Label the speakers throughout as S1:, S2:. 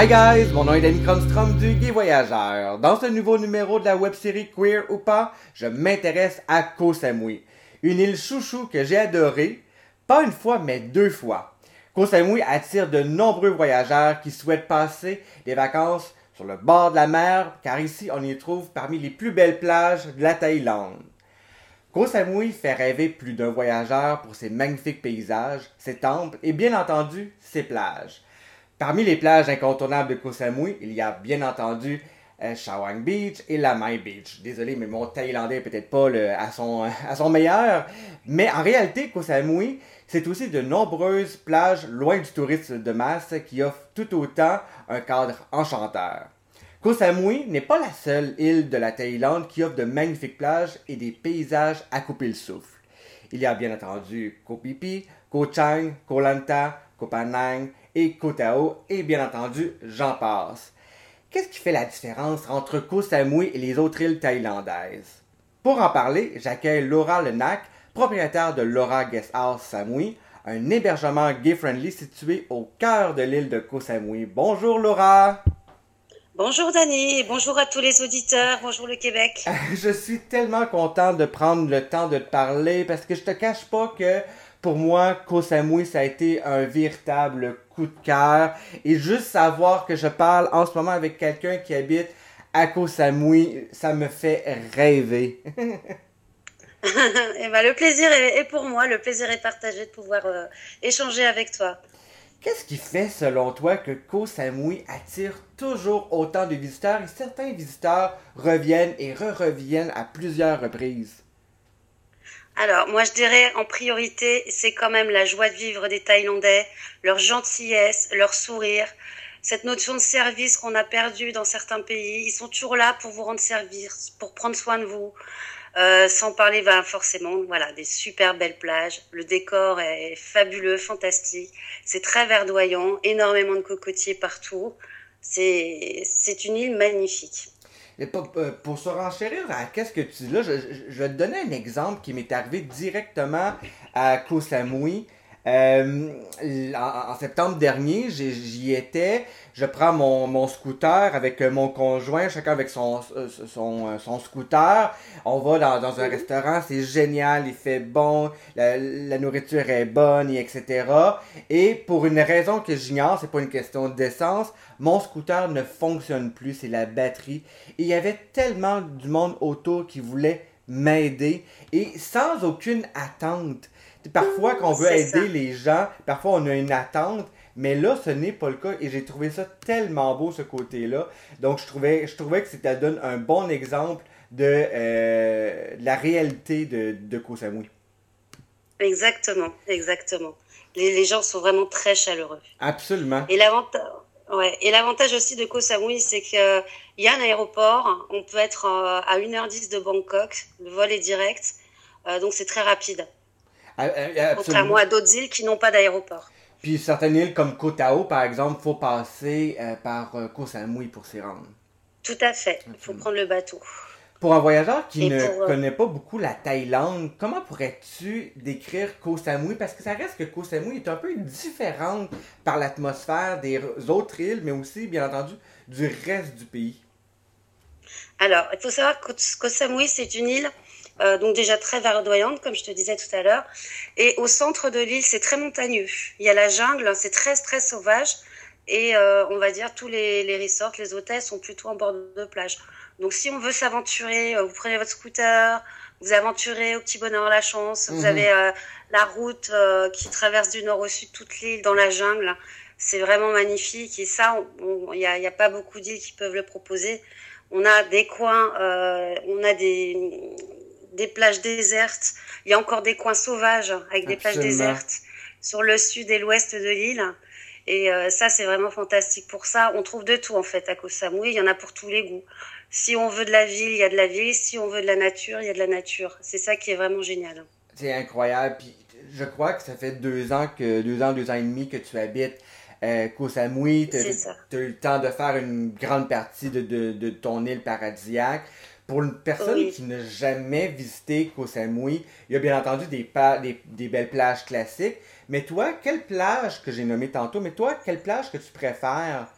S1: Hi guys, mon nom est Danny Cronstrom du Guy Voyageur. Dans ce nouveau numéro de la web-série Queer ou pas, je m'intéresse à Koh Samui, une île chouchou que j'ai adorée, pas une fois mais deux fois. Koh Samui attire de nombreux voyageurs qui souhaitent passer des vacances sur le bord de la mer, car ici on y trouve parmi les plus belles plages de la Thaïlande. Koh Samui fait rêver plus d'un voyageur pour ses magnifiques paysages, ses temples et bien entendu ses plages. Parmi les plages incontournables de Koh Samui, il y a bien entendu euh, Shawang Beach et Lamai Beach. Désolé, mais mon thaïlandais est peut-être pas à, son, meilleur. Mais en réalité, Koh Samui, c'est aussi de nombreuses plages loin du tourisme de masse qui offrent tout autant un cadre enchanteur. Koh Samui n'est pas la seule île de la Thaïlande qui offre de magnifiques plages et des paysages à couper le souffle. Il y a bien entendu Koh Phi Phi, Koh Chang, Koh Lanta, Koh Phanang et Koh Tao et bien entendu j'en passe. Qu'est-ce qui fait la différence entre Koh Samui et les autres îles thaïlandaises? Pour en parler, j'accueille Laura Lenac, propriétaire de Laura Guest House Samui, un hébergement gay-friendly situé au cœur de l'île de Koh Samui. Bonjour Laura!
S2: Bonjour Dani bonjour à tous les auditeurs, bonjour le Québec.
S1: Je suis tellement content de prendre le temps de te parler parce que je te cache pas que pour moi, Koh Samui, ça a été un véritable coup de cœur. Et juste savoir que je parle en ce moment avec quelqu'un qui habite à Koh Samui, ça me fait rêver.
S2: et ben, le plaisir est, pour moi, le plaisir est partagé de pouvoir euh, échanger avec toi.
S1: Qu'est-ce qui fait, selon toi, que Koh Samui attire toujours autant de visiteurs et certains visiteurs reviennent et re-reviennent à plusieurs reprises?
S2: Alors, moi, je dirais en priorité, c'est quand même la joie de vivre des Thaïlandais, leur gentillesse, leur sourire, cette notion de service qu'on a perdu dans certains pays. Ils sont toujours là pour vous rendre service, pour prendre soin de vous. Euh, sans parler ben, forcément voilà des super belles plages. Le décor est fabuleux, fantastique. C'est très verdoyant, énormément de cocotiers partout. C'est une île magnifique.
S1: Et pour, euh, pour se renchérir à qu'est-ce que tu dis là, je, je, vais te donner un exemple qui m'est arrivé directement à Koh Samui. Euh, en, septembre dernier, j'y étais. Je prends mon, mon, scooter avec mon conjoint, chacun avec son, son, son scooter. On va dans, dans un restaurant, c'est génial, il fait bon, la, la, nourriture est bonne, etc. Et pour une raison que j'ignore, c'est pas une question d'essence, mon scooter ne fonctionne plus, c'est la batterie. Et il y avait tellement du monde autour qui voulait m'aider et sans aucune attente. Parfois, quand on veut aider les gens, parfois on a une attente, mais là, ce n'est pas le cas et j'ai trouvé ça tellement beau ce côté-là. Donc, je trouvais, je trouvais que ça donne un bon exemple de, euh, la réalité de, de Koh Samui.
S2: Exactement, exactement. Les, les, gens sont vraiment très chaleureux.
S1: Absolument.
S2: Et l'avantage. Ouais. Et l'avantage aussi de Koh Samui, c'est qu'il y a un aéroport. On peut être à 1h10 de Bangkok. Le vol est direct. Euh, donc c'est très rapide. Ah, euh, Contrairement à d'autres îles qui n'ont pas d'aéroport.
S1: Puis certaines îles comme Koh Tao, par exemple, il faut passer euh, par euh, Koh Samui pour s'y rendre.
S2: Tout à fait. Il faut prendre le bateau.
S1: Pour un voyageur qui ne connaît pas beaucoup la Thaïlande, comment pourrais-tu décrire Koh Samui? Parce que ça reste que Koh Samui est un peu différente par l'atmosphère des autres îles, mais aussi, bien entendu, du reste du pays.
S2: Alors, il faut savoir que Koh Samui, c'est une île euh, donc déjà très verdoyante, comme je te disais tout à l'heure. Et au centre de l'île, c'est très montagneux. Il y a la jungle, hein, c'est très très sauvage. Et euh, on va dire tous les, les resorts, les hôtels sont plutôt en bord de plage. Donc si on veut s'aventurer, euh, vous prenez votre scooter, vous aventurez au petit bonheur la chance. Vous mhm. avez euh, la route euh, qui traverse du nord au sud toute l'île dans la jungle. C'est vraiment magnifique. Et ça, il n'y a, pas beaucoup d'îles qui peuvent le proposer. On a des coins, euh, on a des, des plages désertes. Il y a encore des coins sauvages avec des plages désertes sur le sud et l'ouest de l'île. Et euh, ça, c'est vraiment fantastique pour ça. On trouve de tout en fait à Koh Samui. Il y en a pour tous les goûts. Si on veut de la ville, il y a de la ville. Si on veut de la nature, il y a de la nature. C'est ça qui est vraiment génial.
S1: C'est incroyable. Puis je crois que ça fait deux ans que deux ans, deux ans et demi que tu habites euh, Koh Samui. Tu as eu le temps de faire une grande partie de, de, de ton île paradisiaque. Pour une personne qui n'a jamais visité Koh Samui, il y a bien entendu des, des, des, belles plages classiques. Mais toi, quelle plage que j'ai nommée tantôt, mais toi, quelle plage que tu préfères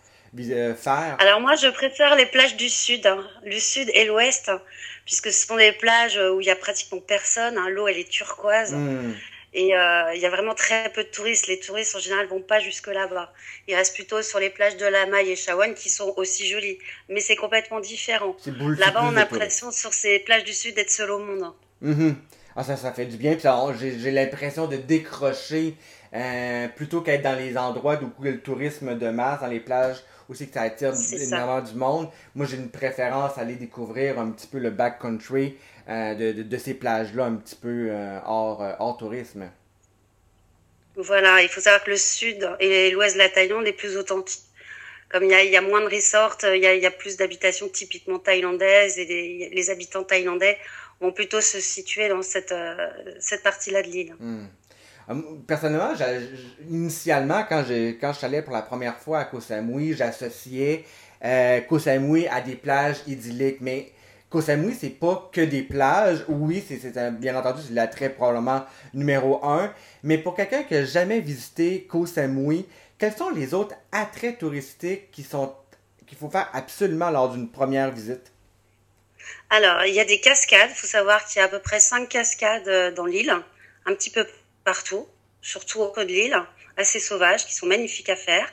S1: euh, faire?
S2: Alors moi, je préfère les plages du sud, hein. le sud et l'ouest, hein, puisque ce sont des plages où il y a pratiquement personne. Hein. L'eau, elle est turquoise.
S1: Hmm.
S2: Et euh, il y a vraiment très peu de touristes. Les touristes, en général, vont pas jusque là-bas. Ils restent plutôt sur les plages de la Maille et Chawan, qui sont aussi jolies. Mais c'est complètement différent. Là-bas, on a l'impression, sur ces plages du sud, d'être seul au monde.
S1: Mhm. Ah, ça, ça fait du bien. J'ai l'impression de décrocher euh, plutôt qu'être dans les endroits où il y a le tourisme de masse, dans les plages aussi que ça attire énormément du monde. Moi, j'ai une préférence à aller découvrir un petit peu le backcountry euh, de, de, de ces plages-là, un petit peu euh, hors, euh, hors tourisme.
S2: Voilà, il faut savoir que le sud et l'ouest de la Thaïlande est plus authentique. Comme il y a, il y a moins de resorts, il y a, il y a plus d'habitations typiquement thaïlandaises et les, les habitants thaïlandais vont plutôt se situer dans cette, cette partie-là de l'île.
S1: Hmm. Euh, Personnellement, initialement, quand, quand je allé pour la première fois à Koh Samui, j'associais euh, Koh Samui à des plages idylliques. Mais Koh Samui, c'est pas que des plages. Oui, c'est bien entendu, c'est l'attrait probablement numéro un. Mais pour quelqu'un qui n'a jamais visité Koh Samui, quels sont les autres attraits touristiques qu'il faut faire absolument lors d'une première visite?
S2: Alors, il y a des cascades. Il faut savoir qu'il y a à peu près cinq cascades euh, dans l'île, un petit peu partout, surtout au cœur de l'île, assez sauvages, qui sont magnifiques à faire.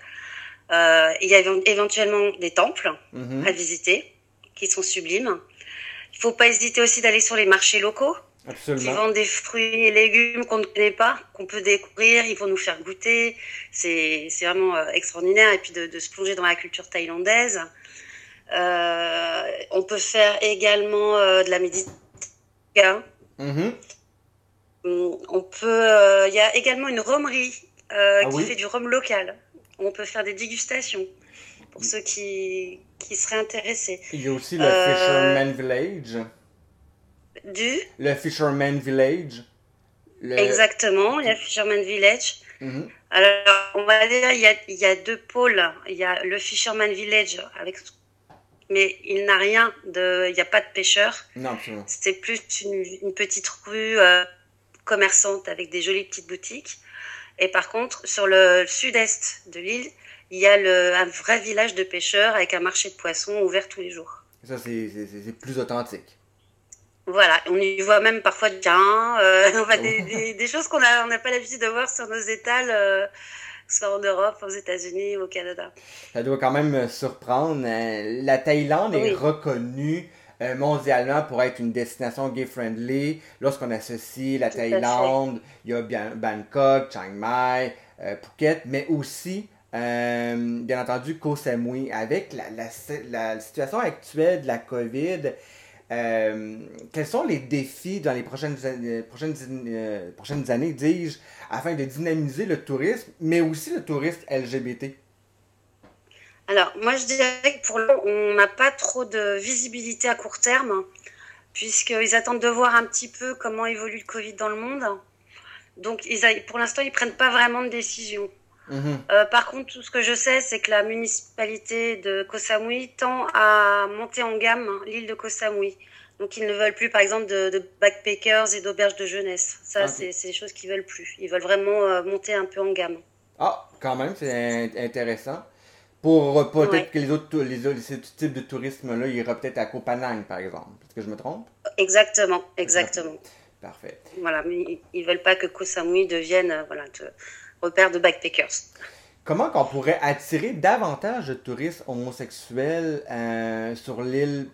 S2: Euh, il y a éven- éventuellement des temples
S1: Mhm.
S2: à visiter, qui sont sublimes. Il faut pas hésiter aussi d'aller sur les marchés locaux, qui
S1: Absolument.
S2: vendent des fruits et légumes qu'on ne connaît pas, qu'on peut découvrir. Ils vont nous faire goûter. C'est c'est vraiment euh, extraordinaire. Et puis de, de se plonger dans la culture thaïlandaise. Euh, on peut faire également euh, de la méditation.
S1: Mhm.
S2: On peut. euh, Il y a également une romerie euh,
S1: Ah
S2: qui
S1: oui?
S2: fait du rhum local. On peut faire des dégustations pour ceux qui, qui seraient intéressés.
S1: Il y a aussi le
S2: Euh,
S1: Fisherman Village.
S2: Du
S1: Le Fisherman Village. Le...
S2: exactement, il y a Fisherman Village.
S1: Mhm.
S2: Alors, on va dire, il y a, il y a deux pôles. Il y a le Fisherman Village, avec, mais il n'a rien de, il n'y a pas de pêcheurs.
S1: Non, absolument.
S2: C'est plus une, une petite rue euh, commerçante avec des jolies petites boutiques. Et par contre, sur le sud-est de l'île, il y a le, un vrai village de pêcheurs avec un marché de poissons ouvert tous les jours.
S1: Ça, c'est c'est- c'est- c'est plus authentique.
S2: Voilà, on y voit même parfois du gain, euh, on voit des, des, des choses qu'on a- on n'a pas l'habitude de voir sur nos étals, euh, soit en Europe, aux États-Unis ou au Canada.
S1: Ça doit quand même surprendre. hein. La Thaïlande est reconnue euh, mondialement pour être une destination gay-friendly. Lorsqu'on associe la. Thaïlande, il y a bien Bangkok, Chiang Mai, euh, Phuket, mais aussi, euh, bien entendu, Koh Samui. Avec la, la, la situation actuelle de la COVID, euh, quels sont les défis dans les prochaines, prochaines, prochaines années, dis-je, afin de dynamiser le tourisme, mais aussi le tourisme LGBT?
S2: Alors, moi, je dirais que pour l'heure, on n'a pas trop de visibilité à court terme, puisqu'ils attendent de voir un petit peu comment évolue le Covid dans le monde. Donc, ils a- pour l'instant, ils prennent pas vraiment de décision.
S1: Mhm.
S2: Euh, par contre, tout ce que je sais, c'est que la municipalité de Koh Samui tend à monter en gamme l'île de Koh Samui. Donc, ils ne veulent plus, par exemple, de, de backpackers et d'auberges de jeunesse. Ça,
S1: Ok.
S2: c'est des choses qu'ils veulent plus. Ils veulent vraiment euh, monter un peu en gamme.
S1: Ah, quand même, c'est in- intéressant. Pour peut-être
S2: Ouais.
S1: que les autres, les autres ce type de tourisme-là, il ira peut-être à Phanang, par exemple. Est-ce que je me trompe?
S2: Exactement, exactement.
S1: Parfait.
S2: Voilà, mais ils- ils veulent pas que Koh Samui devienne euh, voilà, de repère de backpackers.
S1: Comment qu'on pourrait attirer davantage de touristes homosexuels euh, sur l'île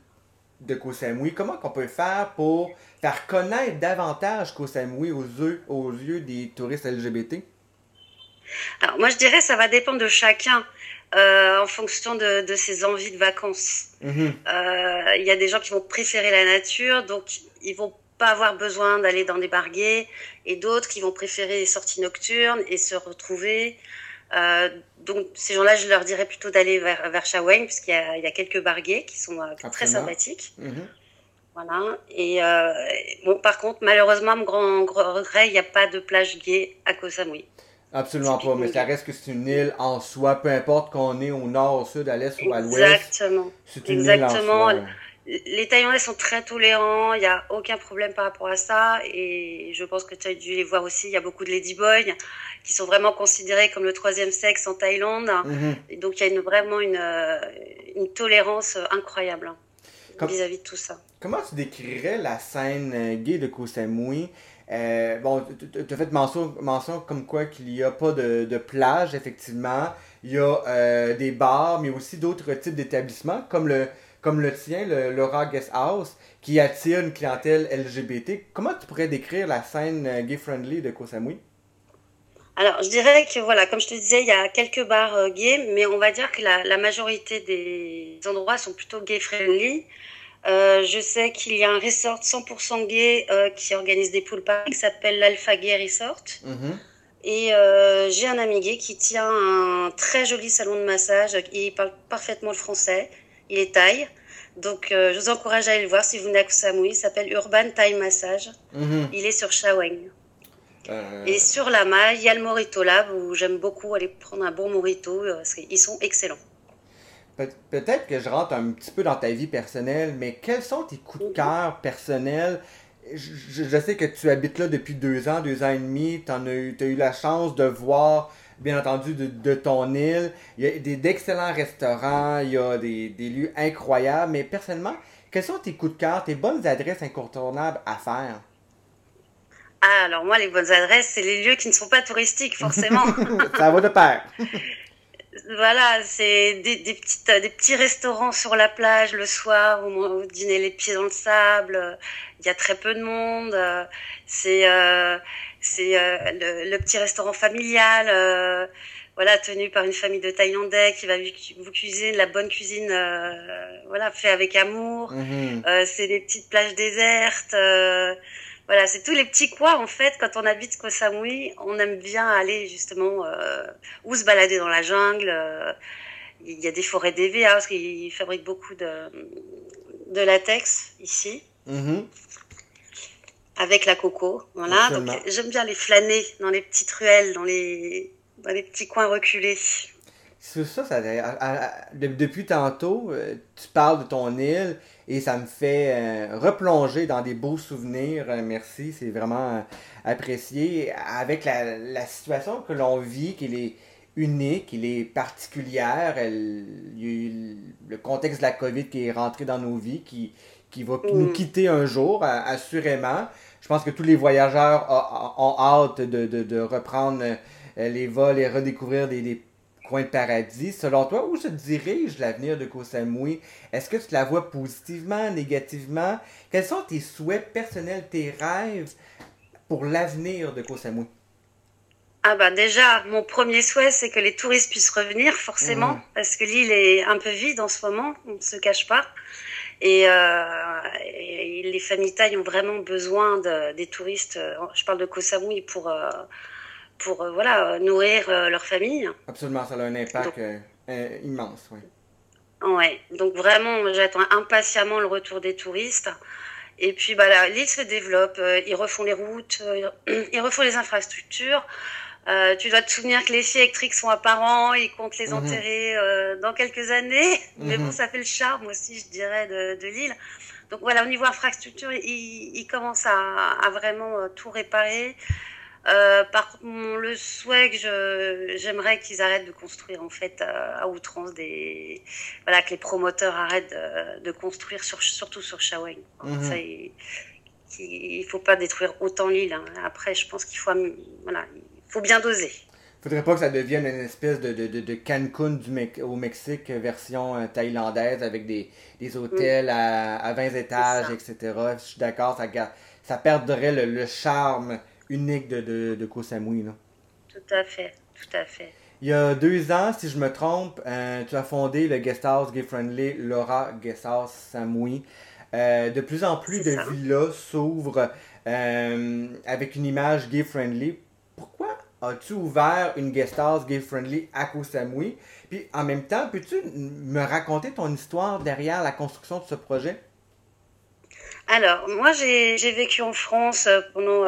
S1: de Koh Samui? Comment qu'on peut faire pour faire connaître davantage Koh Samui aux yeux, aux yeux des touristes LGBT?
S2: Alors moi je dirais ça va dépendre de chacun euh, en fonction de, de ses envies de vacances.
S1: Mhm.
S2: Euh, Il y a des gens qui vont préférer la nature, donc ils vont pas avoir besoin d'aller dans des barguets, et d'autres qui vont préférer les sorties nocturnes et se retrouver. Euh, donc ces gens-là, je leur dirais plutôt d'aller vers, vers Shawang, puisqu'il y a, il y a quelques barguets qui sont très sympathiques.
S1: Mhm.
S2: Voilà. Et bon, par contre, malheureusement, mon grand, grand regret, il n'y a pas de plage gay à Koh Samui.
S1: Absolument pas, mais ça reste que c'est une île en soi, peu importe qu'on est au nord, au sud, à l'est ou à l'ouest.
S2: Exactement.
S1: C'est une île en soi.
S2: les Thaïlandais sont très tolérants, il n'y a aucun problème par rapport à ça. Et je pense que tu as dû les voir aussi, il y a beaucoup de ladyboys qui sont vraiment considérés comme le troisième sexe en Thaïlande. Mhm. Et donc il y a une, vraiment une, euh, une tolérance incroyable hein, vis-à-vis de tout ça.
S1: Comment tu décrirais la scène euh, gay de Koh Samui euh, bon, tu as fait mention, comme quoi qu'il n'y a pas de, plage, effectivement. Il y a euh, des bars, mais aussi d'autres types d'établissements, comme le, comme le tien, le Laura Guest House, qui attire une clientèle LGBT. Comment tu pourrais décrire la scène euh, gay-friendly de Koh Samui?
S2: Alors, je dirais que, voilà, comme je te disais, il y a quelques bars gays, mais on va dire que la majorité des endroits sont plutôt gay-friendly. Euh, je sais qu'il y a un resort 100% gay euh, qui organise des pool parties qui s'appelle l'Alpha Gay Resort. Mhm. Et euh, j'ai un ami gay qui tient un très joli salon de massage. Il parle parfaitement le français. Il est thaï. Donc, je vous encourage à aller le voir si vous venez à Koh Samui. Il s'appelle Urban Thai Massage. Mhm. Il est sur Shaweng. Et sur la maille, il y a le Morito Lab où j'aime beaucoup aller prendre un bon Morito. Parce qu'ils sont excellents.
S1: Peut-être que je rentre un petit peu dans ta vie personnelle, mais quels sont tes coups de cœur personnels? Je, sais que tu habites là depuis deux ans, deux ans et demi. Tu as, as, eu la chance de voir, bien entendu, de, ton île. Il y a d'excellents restaurants, il y a des, des, lieux incroyables. Mais personnellement, quels sont tes coups de cœur, tes bonnes adresses incontournables à faire?
S2: Ah, alors moi, les bonnes adresses, c'est les lieux qui ne sont pas touristiques, forcément.
S1: Ça va de pair.
S2: Voilà, c'est des, des, petites, des petits restaurants sur la plage le soir où vous dînez les pieds dans le sable. Il y a très peu de monde. C'est euh, c'est euh, le, petit restaurant familial, euh, voilà, tenu par une famille de Thaïlandais qui va vous cuisiner de la bonne cuisine, voilà, fait avec amour. Mhm. c'est des petites plages désertes. Voilà, c'est tous les petits coins en fait. Quand on habite Koh Samui, on aime bien aller justement euh, ou se balader dans la jungle. Euh, il y a des forêts d'EVA parce qu'ils fabriquent beaucoup de, de latex ici. Mm-hmm. Avec la coco, voilà. Donc j'aime bien les flâner dans les petites ruelles, dans les, dans les petits coins reculés.
S1: C'est ça, ça depuis tantôt, euh, tu parles de ton île et ça me fait euh, replonger dans des beaux souvenirs. Euh, merci, c'est vraiment euh, apprécié. Avec la, la situation que l'on vit, qui est unique, il est particulière. Elle, il le contexte de la COVID qui est rentré dans nos vies, qui, qui va nous mm. quitter un jour, assurément. Je pense que tous les voyageurs ont, hâte de, de, de reprendre les vols et redécouvrir des, des coin de paradis. Selon toi, où se dirige l'avenir de Koh Samui? Est-ce que tu la vois positivement, négativement? Quels sont tes souhaits personnels, tes rêves pour l'avenir de Koh Samui?
S2: Ah bah déjà, mon premier souhait, c'est que les touristes puissent revenir, forcément, mhm. parce que l'île est un peu vide en ce moment, on ne se cache pas. Et, euh, les familles ont vraiment besoin de, des touristes. Je parle de Koh Samui pour... Euh, pour euh, voilà, nourrir euh, leur famille.
S1: Absolument, ça a un impact euh, immense. Oui.
S2: Ouais, donc vraiment, j'attends impatiemment le retour des touristes. Et puis, bah, l'île se développe, ils refont les routes, ils refont les infrastructures. tu dois te souvenir que les filles électriques sont apparents, ils comptent les mhm. enterrer dans quelques années. Mais bon, mhm. ça fait le charme aussi, je dirais, de, de l'île. Donc voilà, au niveau infrastructure, ils, ils commencent à, à vraiment tout réparer. Euh, par contre, le souhait que j'aimerais qu'ils arrêtent de construire en fait euh, à outrance des, voilà, que les promoteurs arrêtent de, construire sur, surtout sur Shaweng. Mhm. il, ne faut pas détruire autant l'île. Hein. Après, je pense qu'il faut, voilà, il faut bien doser.
S1: Faudrait pas que ça devienne une espèce de, de, de Cancun du au Mexique version euh, thaïlandaise avec des, des hôtels à, à 20 étages, etc. Je suis d'accord, ça, ça perdrait le, le charme unique de, de, de Koh Samui. Là.
S2: Tout à fait, tout à fait.
S1: Il y a deux ans, si je me trompe, euh, tu as fondé le guest house gay friendly Laura Guest House Samui. Euh, de plus en plus de villas s'ouvrent euh, avec une image gay friendly. Pourquoi as-tu ouvert une guest house gay friendly à Koh Samui? Puis en même temps, peux-tu me raconter ton histoire derrière la construction de ce projet?
S2: Alors, moi, j'ai vécu en France pendant,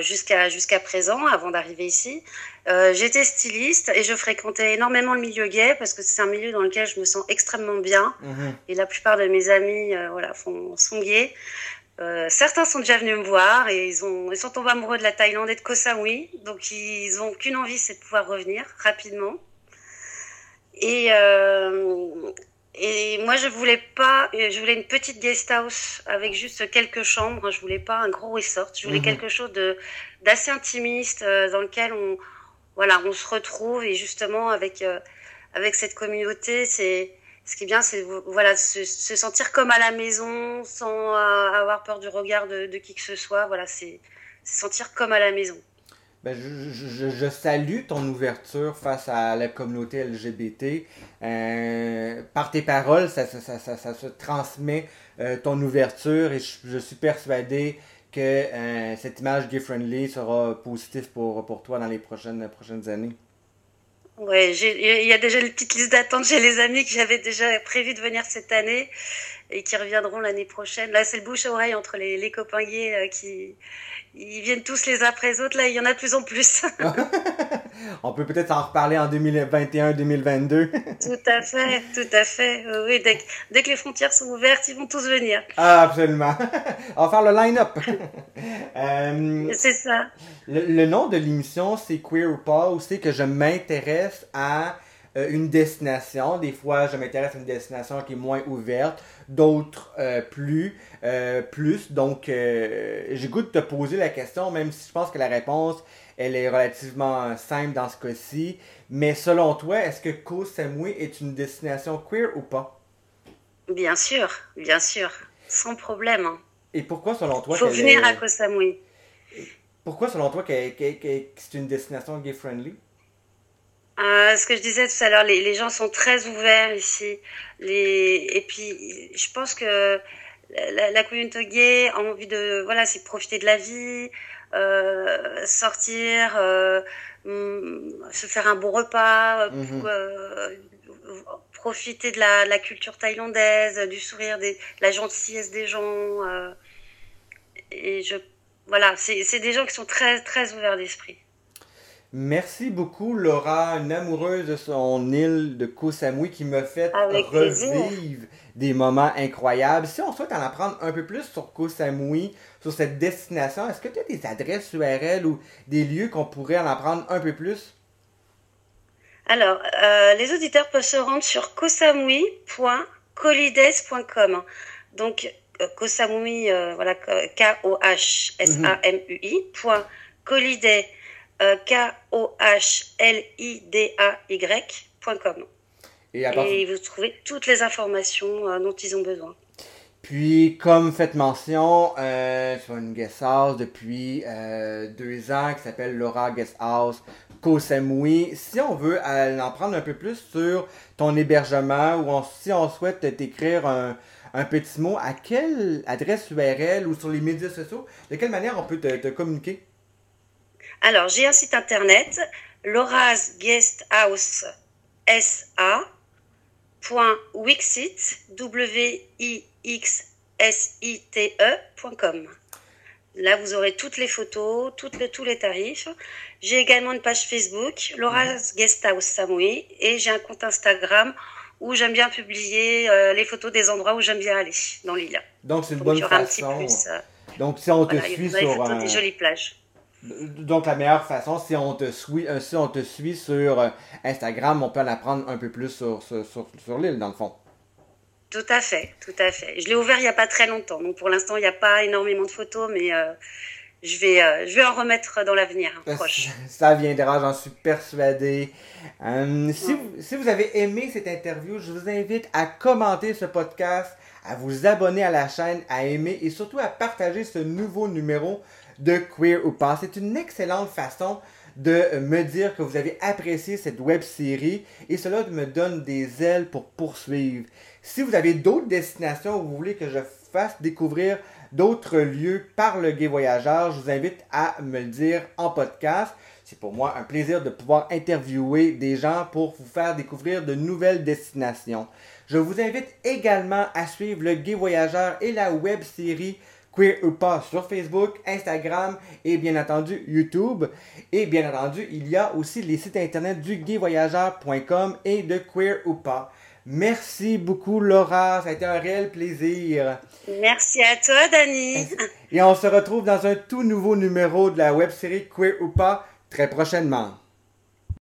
S2: jusqu'à jusqu'à présent, avant d'arriver ici. Euh, j'étais styliste et je fréquentais énormément le milieu gay parce que c'est un milieu dans lequel je me sens extrêmement bien. Mhm. Et la plupart de mes amis euh, voilà, font, sont gays. Euh, certains sont déjà venus me voir et ils, ont, ils sont tombés amoureux de la Thaïlande et de Koh Samui. Donc ils n'ont qu'une envie, c'est de pouvoir revenir rapidement. Et, euh, et moi, je voulais pas, je voulais une petite guest house avec juste quelques chambres. Je voulais pas un gros resort. Je voulais mhm. quelque chose de d'assez intimiste euh, dans lequel on, voilà, on se retrouve et justement avec euh, avec cette communauté, c'est ce qui est bien, c'est voilà se, se, sentir comme à la maison sans euh, avoir peur du regard de, de qui que ce soit. Voilà, c'est sentir comme à la maison.
S1: Ben, je, je, je, salue ton ouverture face à la communauté LGBT. Euh, par tes paroles, ça, ça, ça, ça se transmet euh, ton ouverture et je, suis persuadé que euh, cette image gay-friendly sera positive pour, pour toi dans les prochaines, prochaines années.
S2: Oui, il y a déjà une petite liste d'attente chez les amis que j'avais déjà prévu de venir cette année et qui reviendront l'année prochaine. Là, c'est le bouche à oreille entre les, les copains gays qui, ils viennent tous les uns après les autres. Là, il y en a de plus en plus.
S1: On peut peut-être en reparler en 2021-2022.
S2: tout à fait, tout à fait. Oui, dès que, dès que, les frontières sont ouvertes, ils vont tous venir.
S1: Ah, absolument. On va faire le line-up.
S2: Euh, c'est ça.
S1: Le, nom de l'émission, c'est Queer ou pas, ou c'est que je m'intéresse à euh, une destination. Des fois, je m'intéresse à une destination qui est moins ouverte, d'autres euh, plus. Euh, plus. Donc, j'ai goût de te poser la question, même si je pense que la réponse, elle est relativement simple dans ce cas-ci. Mais selon toi, est-ce que Koh Samui est une destination queer ou pas?
S2: Bien sûr, bien sûr. Sans problème. Hein.
S1: Et pourquoi, selon toi...
S2: Faut venir à Koh Samui.
S1: Pourquoi, selon toi, que c'est une destination gay-friendly?
S2: Euh, ce que je disais tout à l'heure, les, les, gens sont très ouverts ici. Les, et puis, je pense que la, la communauté gay a envie de, voilà, c'est profiter de la vie, euh, sortir, euh, mm, se faire un bon repas, mhm. profiter de la, la, culture thaïlandaise, du sourire, des, de la gentillesse des gens. Et je, voilà, c'est des gens qui sont très, très ouverts d'esprit.
S1: Merci beaucoup, Laura, une amoureuse de son île de Koh Samui qui me fait revivre des moments incroyables. Si on souhaite en apprendre un peu plus sur Koh Samui, sur cette destination, est-ce que tu as des adresses URL ou des lieux qu'on pourrait en apprendre un peu plus?
S2: Alors, euh, les auditeurs peuvent se rendre sur kosamui.colides.com. Donc, euh, Koh Samui, euh, voilà, K-O-H-S-A-M-U-I, point K-O-H-L-I-D-A-Y.com. Et, et, vous trouvez toutes les informations euh, dont ils ont besoin.
S1: Puis, comme faites mention, euh, sur une guest house depuis euh, deux ans qui s'appelle Laura Guest House Koh Samui. Si on veut en prendre un peu plus sur ton hébergement ou si on souhaite t'écrire un, un, petit mot, à quelle adresse URL ou sur les médias sociaux, de quelle manière on peut te communiquer?
S2: Alors, j'ai un site internet, Laura's Guest House ecom Là, vous aurez toutes les photos, toutes les, tous les tarifs. J'ai également une page Facebook, Laura's Guest House Samui, et j'ai un compte Instagram où j'aime bien publier euh, les photos des endroits où j'aime bien aller dans l'île.
S1: Donc, c'est une bonne façon. Euh, Donc, si on te suit sur...
S2: Des jolies plages.
S1: Donc, la meilleure façon, si on te suit, euh, si on te suit sur euh, Instagram, on peut en apprendre un peu plus sur, sur, sur, l'île, dans le fond.
S2: Tout à fait, tout à fait. Je l'ai ouvert il n'y a pas très longtemps. Donc, pour l'instant, il n'y a pas énormément de photos, mais euh, je, vais, je vais en remettre dans l'avenir hein, proche.
S1: Ça viendra, j'en suis persuadé. si, vous, si vous avez aimé cette interview, je vous invite à commenter ce podcast, à vous abonner à la chaîne, à aimer et surtout à partager ce nouveau numéro de Queer ou pas. C'est une excellente façon de me dire que vous avez apprécié cette web série et cela me donne des ailes pour poursuivre. Si vous avez d'autres destinations où vous voulez que je fasse découvrir d'autres lieux par le gay voyageur, je vous invite à me le dire en podcast. C'est pour moi un plaisir de pouvoir interviewer des gens pour vous faire découvrir de nouvelles destinations. Je vous invite également à suivre le gay voyageur et la web série Queer ou pas sur Facebook, Instagram et bien entendu YouTube. Et bien entendu, il y a aussi les sites internet du gayvoyageur.com et de Queer ou pas. Merci beaucoup Laura, ça a été un réel plaisir.
S2: Merci à toi Dani.
S1: Et on se retrouve dans un tout nouveau numéro de la web série Queer ou pas très prochainement.